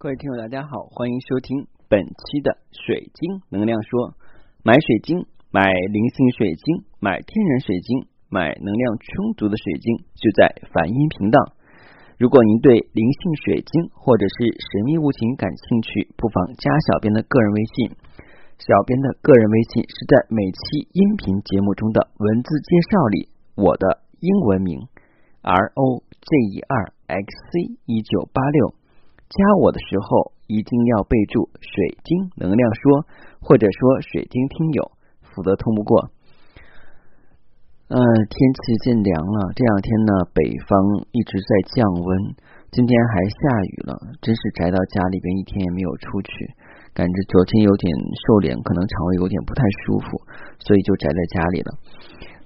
各位听友，大家好，欢迎收听本期的水晶能量说。买水晶，买灵性水晶，买天然水晶，买能量充足的水晶，就在梵音频道。如果您对灵性水晶或者是神秘物品感兴趣，不妨加小编的个人微信。小编的个人微信是在每期音频节目中的文字介绍里，我的英文名 R O J E R X C 一九八六。加我的时候一定要备注“水晶能量说”或者说“水晶听友”，否则通不过。嗯，天气渐凉了，这两天呢，北方一直在降温，今天还下雨了，真是宅到家里边一天也没有出去，感觉昨天有点瘦脸，可能肠胃有点不太舒服，所以就宅在家里了。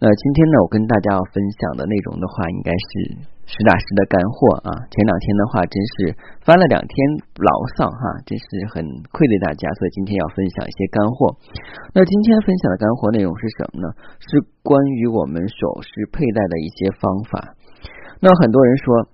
那今天呢，我跟大家要分享的内容的话，应该是。实打实的干货啊！前两天的话，真是翻了两天牢骚哈，真是很愧对大家，所以今天要分享一些干货。那今天分享的干货内容是什么呢？是关于我们首饰佩戴的一些方法。那很多人说，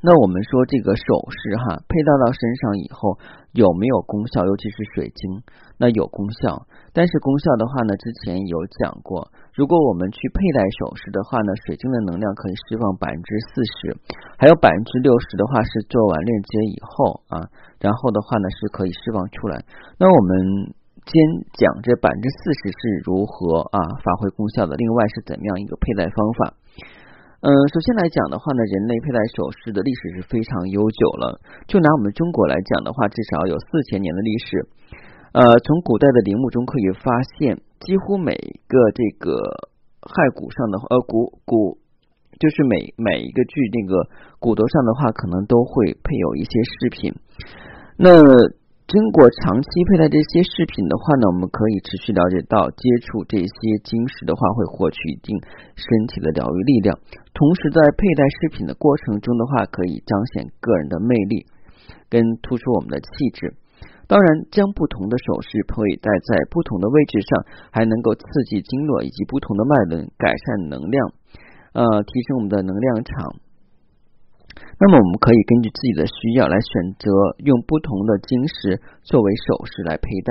那我们说这个首饰哈，佩戴到身上以后有没有功效？尤其是水晶，那有功效。但是功效的话呢，之前有讲过，如果我们去佩戴首饰的话呢，水晶的能量可以释放百分之四十，还有百分之六十的话是做完链接以后啊，然后的话呢是可以释放出来。那我们先讲这百分之四十是如何啊发挥功效的，另外是怎么样一个佩戴方法？嗯，首先来讲的话呢，人类佩戴首饰的历史是非常悠久了，就拿我们中国来讲的话，至少有四千年的历史。呃，从古代的陵墓中可以发现，几乎每一个这个骸骨上的呃骨骨，就是每每一个具那个骨头上的话，可能都会配有一些饰品。那经过长期佩戴这些饰品的话呢，我们可以持续了解到，接触这些晶石的话，会获取一定身体的疗愈力量。同时，在佩戴饰品的过程中的话，可以彰显个人的魅力，跟突出我们的气质。当然，将不同的首饰佩戴在不同的位置上，还能够刺激经络以及不同的脉轮，改善能量，呃，提升我们的能量场。那么，我们可以根据自己的需要来选择用不同的晶石作为首饰来佩戴。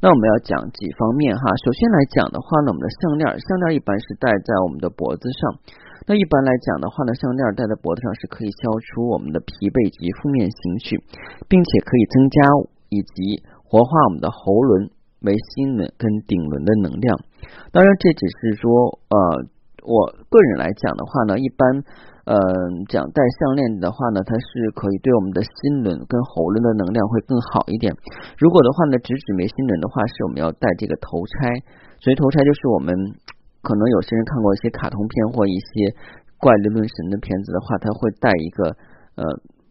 那我们要讲几方面哈。首先来讲的话呢，我们的项链，项链一般是戴在我们的脖子上。那一般来讲的话呢，项链戴在脖子上是可以消除我们的疲惫及负面情绪，并且可以增加。以及活化我们的喉轮、眉心轮跟顶轮的能量。当然，这只是说，呃，我个人来讲的话呢，一般，呃，讲戴项链的话呢，它是可以对我们的心轮跟喉轮的能量会更好一点。如果的话呢，直指眉心轮的话，是我们要戴这个头钗。所以头钗就是我们可能有些人看过一些卡通片或一些怪力论神的片子的话，他会戴一个，呃。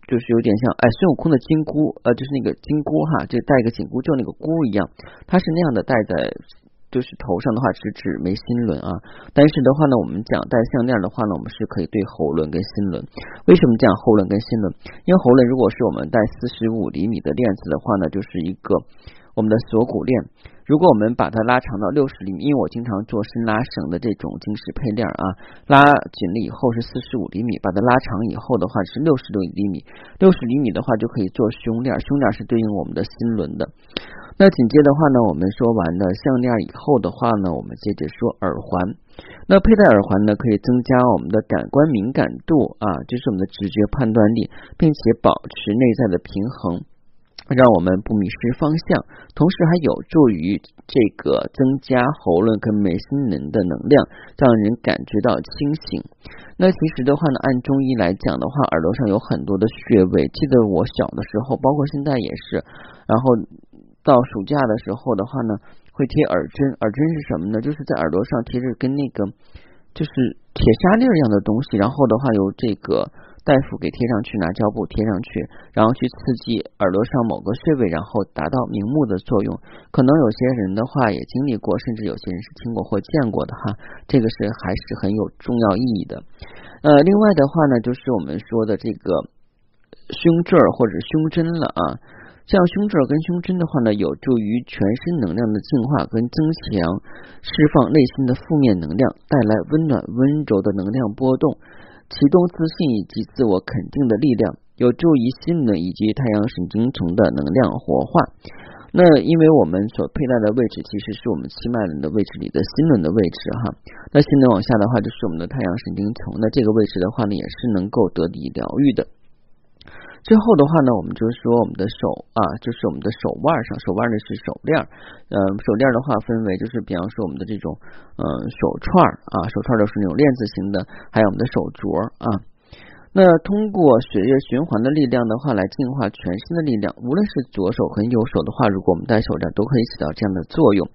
就是有点像哎，孙悟空的金箍，呃，就是那个金箍哈，就戴一个紧箍咒那个箍一样，它是那样的戴在，就是头上的话是指眉心轮啊。但是的话呢，我们讲戴项链的话呢，我们是可以对喉轮跟心轮。为什么讲喉轮跟心轮？因为喉轮如果是我们戴四十五厘米的链子的话呢，就是一个我们的锁骨链。如果我们把它拉长到六十厘米，因为我经常做伸拉绳的这种金石配链啊，拉紧了以后是四十五厘米，把它拉长以后的话是六十六厘米，六十厘米的话就可以做胸链，胸链是对应我们的心轮的。那紧接的话呢，我们说完了项链以后的话呢，我们接着说耳环。那佩戴耳环呢，可以增加我们的感官敏感度啊，就是我们的直觉判断力，并且保持内在的平衡。让我们不迷失方向，同时还有助于这个增加喉咙跟眉心轮的能量，让人感觉到清醒。那其实的话呢，按中医来讲的话，耳朵上有很多的穴位。记得我小的时候，包括现在也是。然后到暑假的时候的话呢，会贴耳针。耳针是什么呢？就是在耳朵上贴着跟那个就是铁砂粒一样的东西，然后的话由这个。大夫给贴上去，拿胶布贴上去，然后去刺激耳朵上某个穴位，然后达到明目的作用。可能有些人的话也经历过，甚至有些人是听过或见过的哈。这个是还是很有重要意义的。呃，另外的话呢，就是我们说的这个胸坠或者胸针了啊。像胸罩跟胸针的话呢，有助于全身能量的净化跟增强，释放内心的负面能量，带来温暖温柔的能量波动。启动自信以及自我肯定的力量，有助于心轮以及太阳神经丛的能量活化。那因为我们所佩戴的位置其实是我们七脉轮的位置里的心轮的位置哈，那心轮往下的话就是我们的太阳神经丛，那这个位置的话呢也是能够得以疗愈的。最后的话呢，我们就是说我们的手啊，就是我们的手腕上，手腕的是手链，呃，手链的话分为就是比方说我们的这种嗯手串啊，手串都是那种链子型的，还有我们的手镯啊。那通过血液循环的力量的话，来净化全身的力量。无论是左手和右手的话，如果我们戴手链，都可以起到这样的作用。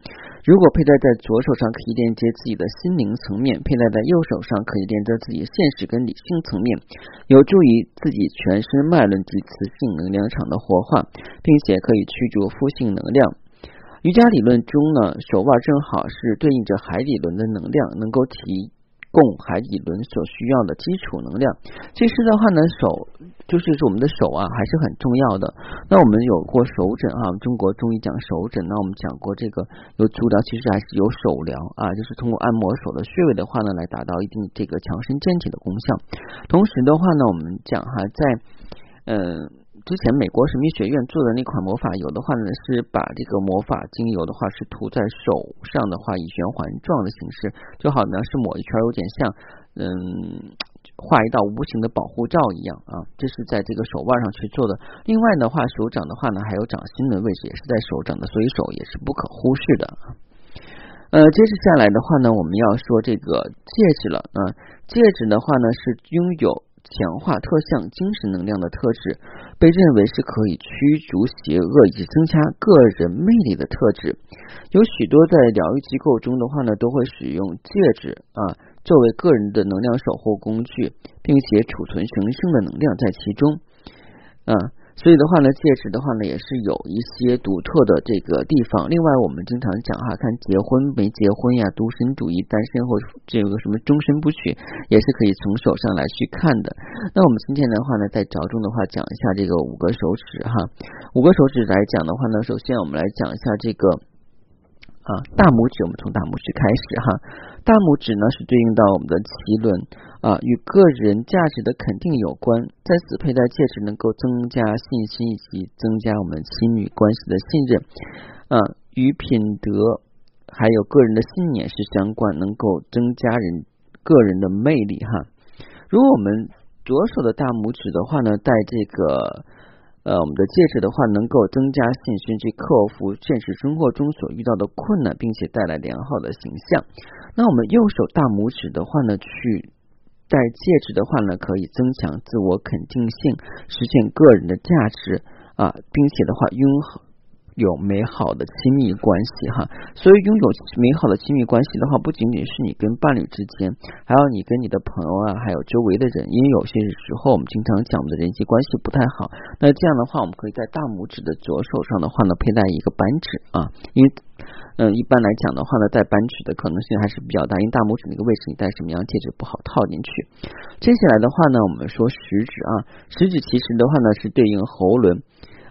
如果佩戴在左手上，可以链接自己的心灵层面；佩戴在右手上，可以连接自己现实跟理性层面，有助于自己全身脉轮及磁性能量场的活化，并且可以驱逐负性能量。瑜伽理论中呢，手腕正好是对应着海底轮的能量，能够提。供海底轮所需要的基础能量。其实的话呢，手就是我们的手啊，还是很重要的。那我们有过手诊啊，中国中医讲手诊，那我们讲过这个有足疗，其实还是有手疗啊，就是通过按摩手的穴位的话呢，来达到一定这个强身健体的功效。同时的话呢，我们讲哈，在嗯。之前美国神秘学院做的那款魔法油的话呢，是把这个魔法精油的话是涂在手上的话，以循环状的形式，就好像是抹一圈，有点像嗯画一道无形的保护罩一样啊。这是在这个手腕上去做的。另外的话，手掌的话呢，还有掌心的位置也是在手掌的，所以手也是不可忽视的。呃，接着下来的话呢，我们要说这个戒指了啊。戒指的话呢，是拥有。强化特像精神能量的特质，被认为是可以驱逐邪恶以及增加个人魅力的特质。有许多在疗愈机构中的话呢，都会使用戒指啊作为个人的能量守护工具，并且储存神圣的能量在其中啊。所以的话呢，戒指的话呢，也是有一些独特的这个地方。另外，我们经常讲哈，看结婚没结婚呀，独身主义、单身或这个什么终身不娶，也是可以从手上来去看的。那我们今天的话呢，再着重的话讲一下这个五个手指哈。五个手指来讲的话呢，首先我们来讲一下这个啊大拇指，我们从大拇指开始哈。大拇指呢是对应到我们的脐轮。啊，与个人价值的肯定有关，在此佩戴戒指能够增加信心以及增加我们亲密关系的信任。啊，与品德还有个人的信念是相关，能够增加人个人的魅力哈。如果我们左手的大拇指的话呢，戴这个呃我们的戒指的话，能够增加信心，去克服现实生活中所遇到的困难，并且带来良好的形象。那我们右手大拇指的话呢，去戴戒指的话呢，可以增强自我肯定性，实现个人的价值啊，并且的话拥有美好的亲密关系哈。所以拥有美好的亲密关系的话，不仅仅是你跟伴侣之间，还有你跟你的朋友啊，还有周围的人。因为有些时候我们经常讲的人际关系不太好，那这样的话，我们可以在大拇指的左手上的话呢，佩戴一个扳指啊，因为。嗯，一般来讲的话呢，戴扳指的可能性还是比较大，因为大拇指那个位置，你戴什么样戒指不好套进去。接下来的话呢，我们说食指啊，食指其实的话呢是对应喉轮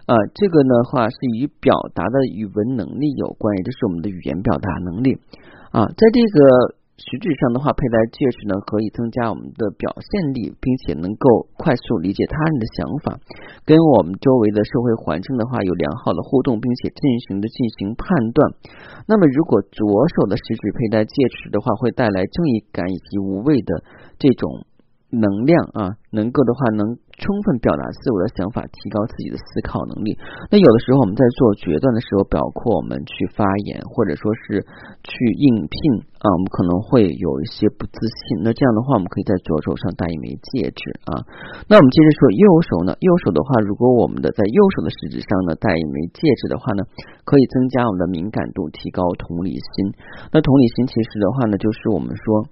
啊，这个呢话是与表达的语文能力有关，也就是我们的语言表达能力啊，在这个。实质上的话，佩戴戒指呢，可以增加我们的表现力，并且能够快速理解他人的想法，跟我们周围的社会环境的话有良好的互动，并且进行的进行判断。那么，如果左手的食指佩戴戒指的话，会带来正义感以及无畏的这种。能量啊，能够的话能充分表达自我的想法，提高自己的思考能力。那有的时候我们在做决断的时候，包括我们去发言，或者说是去应聘啊，我们可能会有一些不自信。那这样的话，我们可以在左手上戴一枚戒指啊。那我们接着说右手呢，右手的话，如果我们的在右手的食指上呢戴一枚戒指的话呢，可以增加我们的敏感度，提高同理心。那同理心其实的话呢，就是我们说。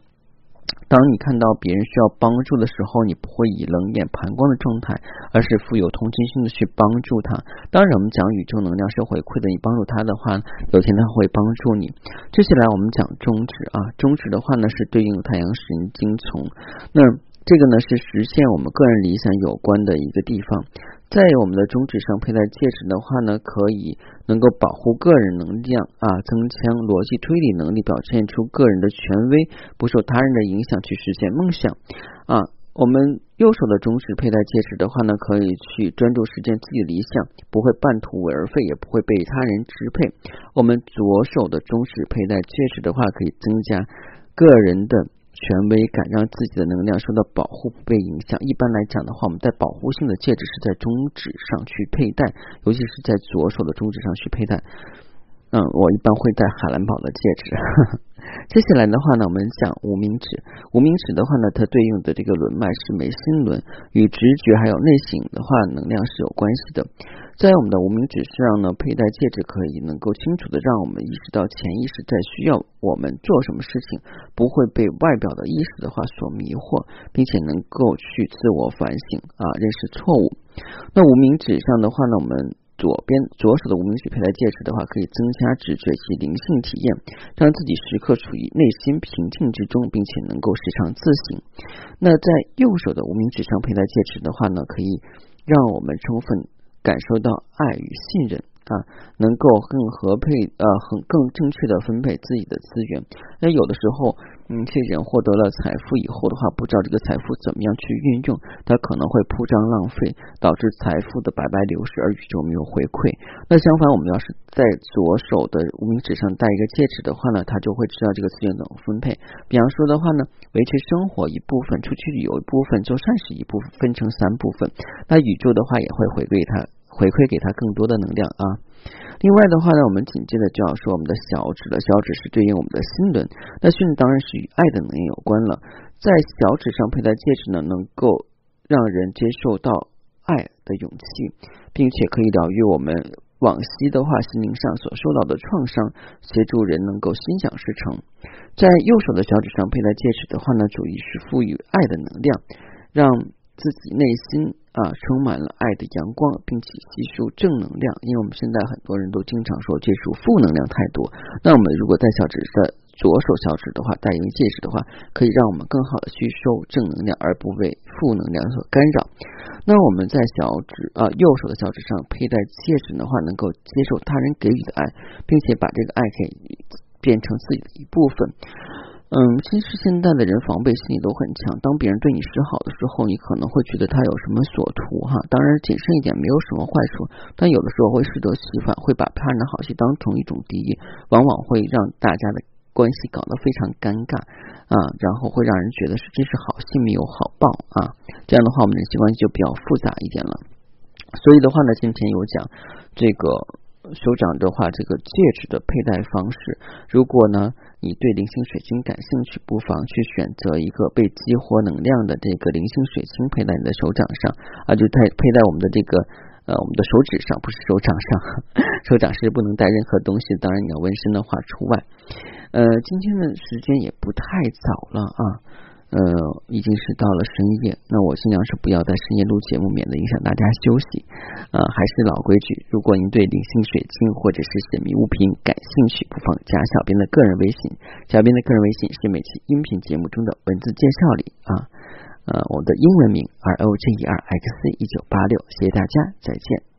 当你看到别人需要帮助的时候，你不会以冷眼旁观的状态，而是富有同情心的去帮助他。当然，我们讲宇宙能量是回馈的，你帮助他的话，有一天他会帮助你。接下来我们讲中指啊，中指的话呢是对应太阳神经丛，那这个呢是实现我们个人理想有关的一个地方。在我们的中指上佩戴戒指的话呢，可以能够保护个人能量啊，增强逻辑推理能力，表现出个人的权威，不受他人的影响去实现梦想啊。我们右手的中指佩戴戒指的话呢，可以去专注实践自己理想，不会半途而废，也不会被他人支配。我们左手的中指佩戴戒指的话，可以增加个人的权威感，让自己的能量受到保护，不被影响。一般来讲的话，我们戴保护性的戒指是在中指上去佩戴，尤其是在左手的中指上去佩戴。嗯，我一般会戴海蓝宝的戒指。接下来的话呢，我们讲无名指。无名指的话呢，它对应的这个轮脉是眉心轮，与直觉还有内省的话能量是有关系的。在我们的无名指上呢，佩戴戒指可以能够清楚的让我们意识到潜意识在需要我们做什么事情，不会被外表的意识的话所迷惑，并且能够去自我反省啊，认识错误。那无名指上的话呢，我们。左边左手的无名指佩戴戒指的话，可以增加直觉及灵性体验，让自己时刻处于内心平静之中，并且能够时常自省。那在右手的无名指上佩戴戒指的话呢，可以让我们充分感受到爱与信任。啊，能够更合配呃，很更正确的分配自己的资源。那有的时候，嗯，这些人获得了财富以后的话，不知道这个财富怎么样去运用，他可能会铺张浪费，导致财富的白白流失，而宇宙没有回馈。那相反，我们要是在左手的无名指上戴一个戒指的话呢，他就会知道这个资源怎么分配。比方说的话呢，维持生活一部分，出去旅游一部分，做善事一部分，分成三部分。那宇宙的话也会回馈他。回馈给他更多的能量啊！另外的话呢，我们紧接着就要说我们的小指了。小指是对应我们的心轮，那心轮当然是与爱的能量有关了。在小指上佩戴戒指呢，能够让人接受到爱的勇气，并且可以疗愈我们往昔的话心灵上所受到的创伤，协助人能够心想事成。在右手的小指上佩戴戒指的话呢，主意是赋予爱的能量，让自己内心。啊，充满了爱的阳光，并且吸收正能量。因为我们现在很多人都经常说接触负能量太多，那我们如果戴小指的左手小指的话，戴一个戒指的话，可以让我们更好的吸收正能量，而不被负能量所干扰。那我们在小指啊右手的小指上佩戴戒指的话，能够接受他人给予的爱，并且把这个爱给变成自己的一部分。嗯，其实现在的人防备心理都很强。当别人对你示好的时候，你可能会觉得他有什么所图哈。当然，谨慎一点没有什么坏处，但有的时候会适得其反，会把他人的好心当成一种敌意，往往会让大家的关系搞得非常尴尬啊，然后会让人觉得是真是好心没有好报啊。这样的话，我们人际关系就比较复杂一点了。所以的话呢，今天有讲这个。手掌的话，这个戒指的佩戴方式，如果呢你对灵性水晶感兴趣，不妨去选择一个被激活能量的这个灵性水晶佩戴你的手掌上啊，就戴佩戴我们的这个呃我们的手指上，不是手掌上，手掌是不能戴任何东西，当然你要纹身的话除外。呃，今天的时间也不太早了啊。呃，已经是到了深夜，那我尽量是不要在深夜录节目，免得影响大家休息。呃，还是老规矩，如果您对灵性水晶或者是神秘物品感兴趣，不妨加小编的个人微信。小编的个人微信是每期音频节目中的文字介绍里啊，呃，我的英文名 R O G E R X 一九八六，谢谢大家，再见。